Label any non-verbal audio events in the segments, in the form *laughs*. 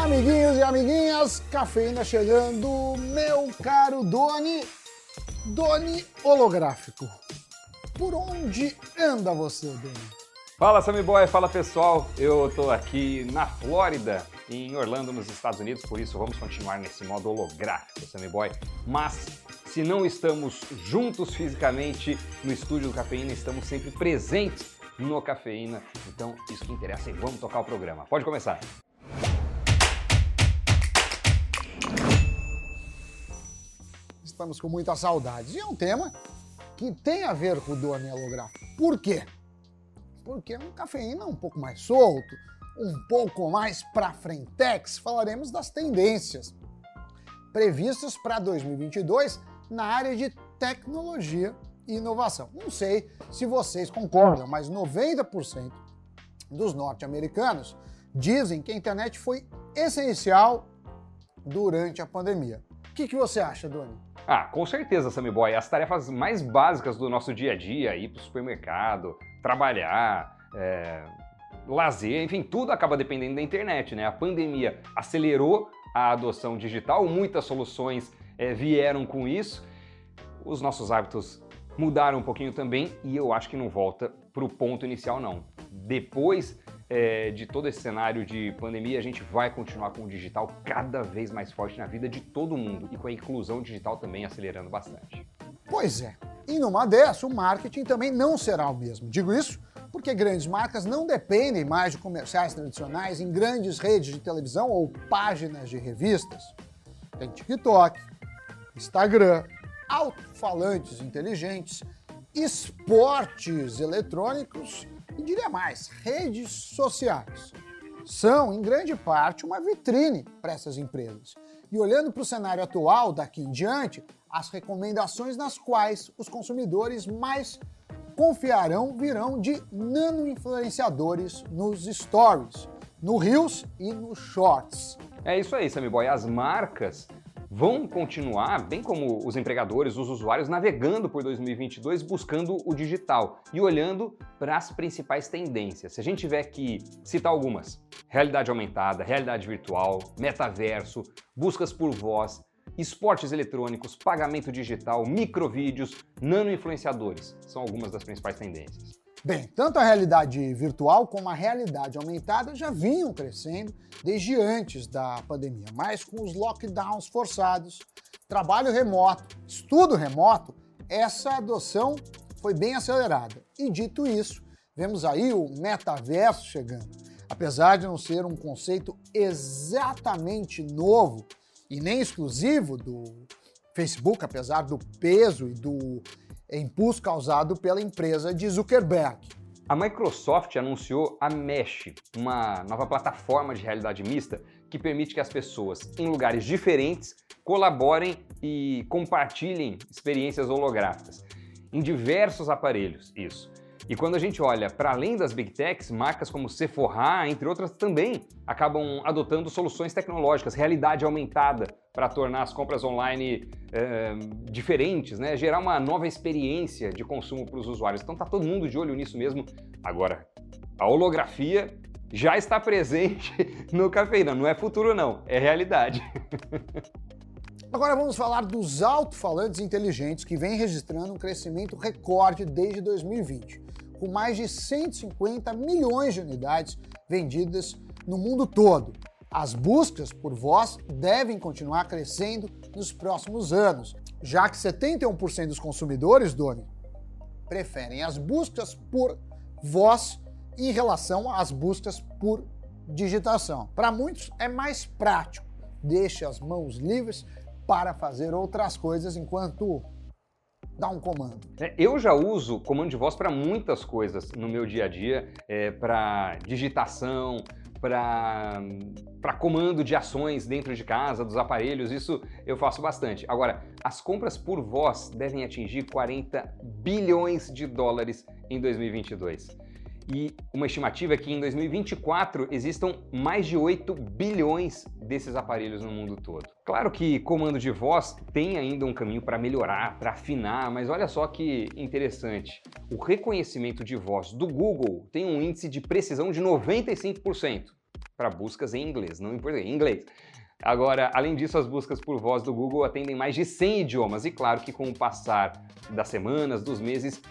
Amiguinhos e amiguinhas, cafeína chegando, meu caro Doni, Doni holográfico. Por onde anda você, Doni? Fala Sammy Boy, fala pessoal. Eu tô aqui na Flórida, em Orlando, nos Estados Unidos, por isso vamos continuar nesse modo holográfico, Sammy Boy. Mas se não estamos juntos fisicamente no estúdio do Cafeína, estamos sempre presentes no Cafeína. Então, isso que interessa e vamos tocar o programa. Pode começar. Estamos com muita saudade. E é um tema que tem a ver com o Doni holográfico. Por quê? Porque é um cafeína um pouco mais solto, um pouco mais para frentex, falaremos das tendências previstas para 2022 na área de tecnologia e inovação. Não sei se vocês concordam, mas 90% dos norte-americanos dizem que a internet foi essencial durante a pandemia. O que, que você acha, Doni? Ah, com certeza, Sammy Boy. As tarefas mais básicas do nosso dia a dia, ir para o supermercado, trabalhar, é, lazer, enfim, tudo acaba dependendo da internet, né? A pandemia acelerou a adoção digital, muitas soluções é, vieram com isso. Os nossos hábitos mudaram um pouquinho também e eu acho que não volta para o ponto inicial, não. Depois é, de todo esse cenário de pandemia, a gente vai continuar com o digital cada vez mais forte na vida de todo mundo e com a inclusão digital também acelerando bastante. Pois é. E numa dessas, o marketing também não será o mesmo. Digo isso porque grandes marcas não dependem mais de comerciais tradicionais em grandes redes de televisão ou páginas de revistas. Tem TikTok, Instagram, alto-falantes inteligentes, esportes eletrônicos e diria mais, redes sociais. São, em grande parte, uma vitrine para essas empresas. E olhando para o cenário atual, daqui em diante, as recomendações nas quais os consumidores mais confiarão virão de nano-influenciadores nos stories, no Reels e nos Shorts. É isso aí, Sammy Boy. As marcas vão continuar, bem como os empregadores, os usuários, navegando por 2022 buscando o digital e olhando para as principais tendências. Se a gente tiver que citar algumas: realidade aumentada, realidade virtual, metaverso, buscas por voz, esportes eletrônicos, pagamento digital, microvídeos, nano-influenciadores. São algumas das principais tendências. Bem, tanto a realidade virtual como a realidade aumentada já vinham crescendo desde antes da pandemia, mas com os lockdowns forçados, trabalho remoto, estudo remoto, essa adoção foi bem acelerada. E dito isso, vemos aí o metaverso chegando. Apesar de não ser um conceito exatamente novo, e nem exclusivo do Facebook, apesar do peso e do impulso causado pela empresa de Zuckerberg. A Microsoft anunciou a Mesh, uma nova plataforma de realidade mista que permite que as pessoas em lugares diferentes colaborem e compartilhem experiências holográficas em diversos aparelhos. Isso. E quando a gente olha para além das big techs, marcas como Sephora, entre outras, também acabam adotando soluções tecnológicas, realidade aumentada, para tornar as compras online é, diferentes, né? gerar uma nova experiência de consumo para os usuários. Então tá todo mundo de olho nisso mesmo. Agora, a holografia já está presente *laughs* no Cafeína, não é futuro não, é realidade. *laughs* Agora vamos falar dos alto-falantes inteligentes que vem registrando um crescimento recorde desde 2020 com mais de 150 milhões de unidades vendidas no mundo todo. As buscas por voz devem continuar crescendo nos próximos anos, já que 71% dos consumidores, Doni, preferem as buscas por voz em relação às buscas por digitação. Para muitos é mais prático, deixa as mãos livres para fazer outras coisas enquanto dar um comando? É, eu já uso comando de voz para muitas coisas no meu dia a dia, é, para digitação, para comando de ações dentro de casa, dos aparelhos, isso eu faço bastante. Agora, as compras por voz devem atingir 40 bilhões de dólares em 2022 e uma estimativa é que em 2024 existam mais de 8 bilhões desses aparelhos no mundo todo. Claro que comando de voz tem ainda um caminho para melhorar, para afinar, mas olha só que interessante. O reconhecimento de voz do Google tem um índice de precisão de 95%. para buscas em inglês, não em português, em inglês. Agora, além disso, as buscas por voz do Google atendem mais de 100 idiomas e claro que com o passar das semanas, dos meses,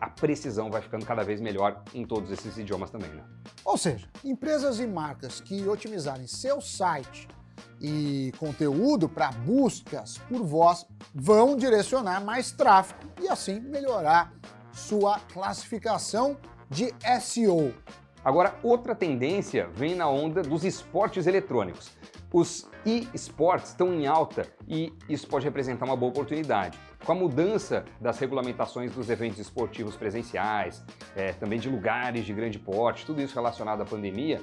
a precisão vai ficando cada vez melhor em todos esses idiomas também, né? Ou seja, empresas e marcas que otimizarem seu site e conteúdo para buscas por voz vão direcionar mais tráfego e assim melhorar sua classificação de SEO. Agora, outra tendência vem na onda dos esportes eletrônicos. Os e-sports estão em alta e isso pode representar uma boa oportunidade. Com a mudança das regulamentações dos eventos esportivos presenciais, é, também de lugares de grande porte, tudo isso relacionado à pandemia,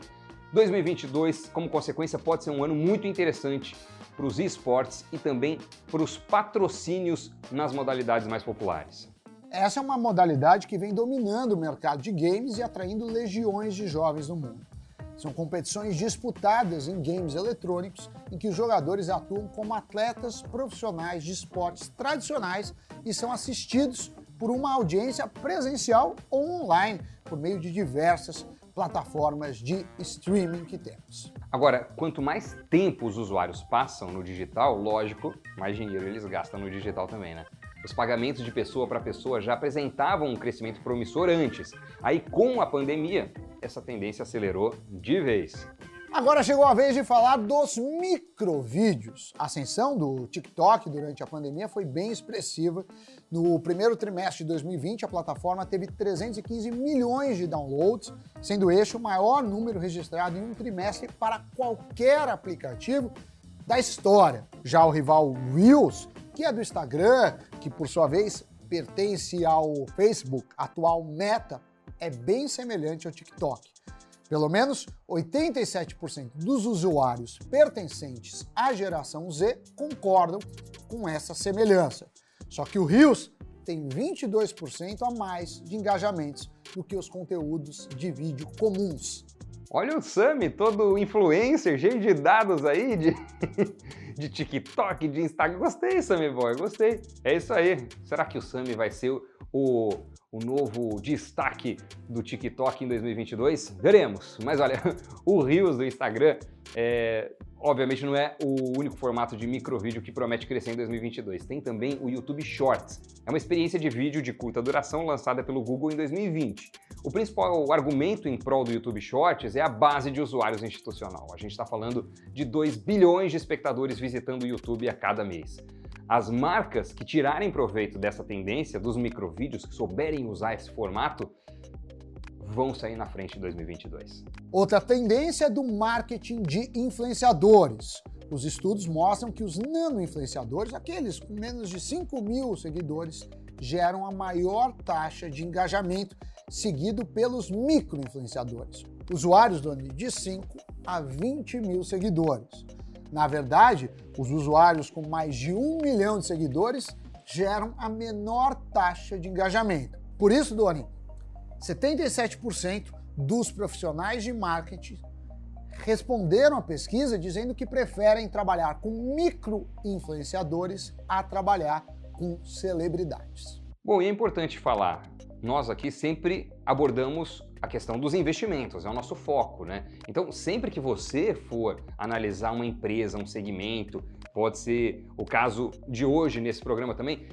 2022, como consequência, pode ser um ano muito interessante para os esportes e também para os patrocínios nas modalidades mais populares. Essa é uma modalidade que vem dominando o mercado de games e atraindo legiões de jovens no mundo. São competições disputadas em games eletrônicos em que os jogadores atuam como atletas profissionais de esportes tradicionais e são assistidos por uma audiência presencial ou online por meio de diversas plataformas de streaming que temos. Agora, quanto mais tempo os usuários passam no digital, lógico, mais dinheiro eles gastam no digital também, né? Os pagamentos de pessoa para pessoa já apresentavam um crescimento promissor antes. Aí, com a pandemia, essa tendência acelerou de vez. Agora chegou a vez de falar dos microvídeos. A ascensão do TikTok durante a pandemia foi bem expressiva. No primeiro trimestre de 2020, a plataforma teve 315 milhões de downloads, sendo este o maior número registrado em um trimestre para qualquer aplicativo da história. Já o rival Reels, que é do Instagram, que por sua vez pertence ao Facebook, atual Meta, é bem semelhante ao TikTok. Pelo menos 87% dos usuários pertencentes à geração Z concordam com essa semelhança. Só que o Rios tem 22% a mais de engajamentos do que os conteúdos de vídeo comuns. Olha o Sami, todo influencer, cheio de dados aí, de, *laughs* de TikTok, de Instagram. Gostei, Sami Boy, gostei. É isso aí. Será que o Sami vai ser o, o novo destaque do TikTok em 2022? Veremos. Mas olha, *laughs* o Reels do Instagram é, obviamente não é o único formato de microvídeo que promete crescer em 2022. Tem também o YouTube Shorts. É uma experiência de vídeo de curta duração lançada pelo Google em 2020. O principal argumento em prol do YouTube Shorts é a base de usuários institucional. A gente está falando de 2 bilhões de espectadores visitando o YouTube a cada mês. As marcas que tirarem proveito dessa tendência dos microvídeos, que souberem usar esse formato, vão sair na frente em 2022. Outra tendência é do marketing de influenciadores. Os estudos mostram que os nano-influenciadores, aqueles com menos de 5 mil seguidores, geram a maior taxa de engajamento, seguido pelos micro-influenciadores, usuários de 5 a 20 mil seguidores. Na verdade, os usuários com mais de um milhão de seguidores geram a menor taxa de engajamento. Por isso, Doni, 77% dos profissionais de marketing responderam à pesquisa dizendo que preferem trabalhar com micro-influenciadores a trabalhar com celebridades. Bom, e é importante falar, nós aqui sempre abordamos a questão dos investimentos, é o nosso foco, né? Então, sempre que você for analisar uma empresa, um segmento, pode ser o caso de hoje nesse programa também,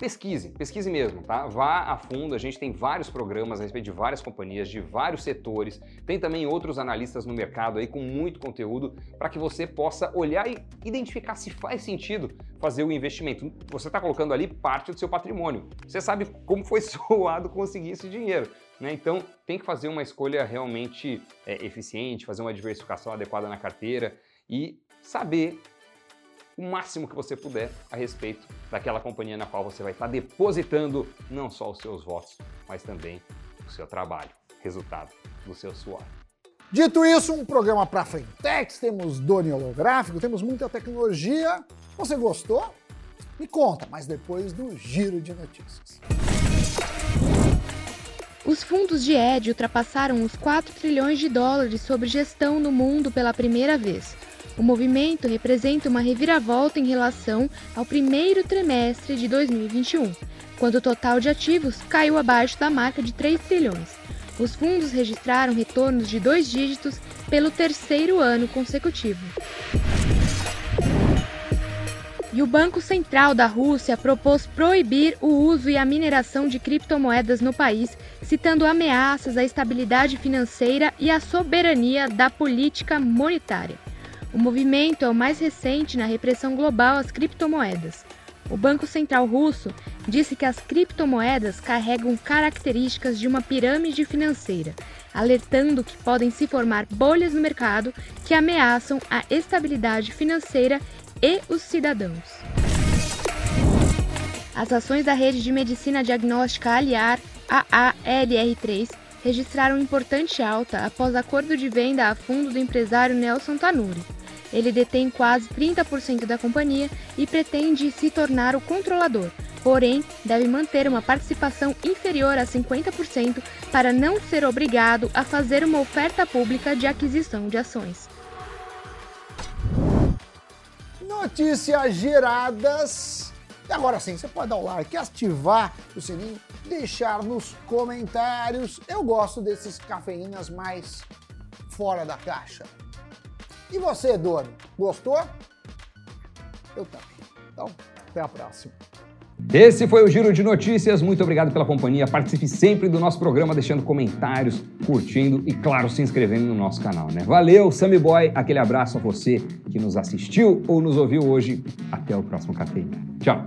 pesquise, pesquise mesmo, tá? Vá a fundo, a gente tem vários programas a respeito de várias companhias, de vários setores, tem também outros analistas no mercado aí com muito conteúdo para que você possa olhar e identificar se faz sentido fazer o investimento. Você está colocando ali parte do seu patrimônio. Você sabe como foi *laughs* suado conseguir esse dinheiro. Né? Então tem que fazer uma escolha realmente é, eficiente, fazer uma diversificação adequada na carteira e saber o máximo que você puder a respeito daquela companhia na qual você vai estar depositando não só os seus votos, mas também o seu trabalho, resultado do seu suor. Dito isso, um programa para Frentex, temos drone holográfico, temos muita tecnologia. Você gostou? Me conta, mas depois do giro de notícias. Os fundos de Ed ultrapassaram os 4 trilhões de dólares sob gestão no mundo pela primeira vez. O movimento representa uma reviravolta em relação ao primeiro trimestre de 2021, quando o total de ativos caiu abaixo da marca de 3 trilhões. Os fundos registraram retornos de dois dígitos pelo terceiro ano consecutivo. E o Banco Central da Rússia propôs proibir o uso e a mineração de criptomoedas no país, citando ameaças à estabilidade financeira e à soberania da política monetária. O movimento é o mais recente na repressão global às criptomoedas. O Banco Central Russo disse que as criptomoedas carregam características de uma pirâmide financeira, alertando que podem se formar bolhas no mercado que ameaçam a estabilidade financeira e os cidadãos. As ações da rede de medicina diagnóstica Aliar, AALR3, registraram importante alta após acordo de venda a fundo do empresário Nelson Tanuri. Ele detém quase 30% da companhia e pretende se tornar o controlador, porém deve manter uma participação inferior a 50% para não ser obrigado a fazer uma oferta pública de aquisição de ações. Notícias geradas. E agora sim, você pode dar o like, ativar o sininho, deixar nos comentários. Eu gosto desses cafeínas mais fora da caixa. E você, Dono, gostou? Eu também. Então, até a próxima. Esse foi o Giro de Notícias. Muito obrigado pela companhia. Participe sempre do nosso programa, deixando comentários, curtindo e, claro, se inscrevendo no nosso canal. Né? Valeu, Sammy Boy. Aquele abraço a você que nos assistiu ou nos ouviu hoje. Até o próximo Cafeína. Tchau.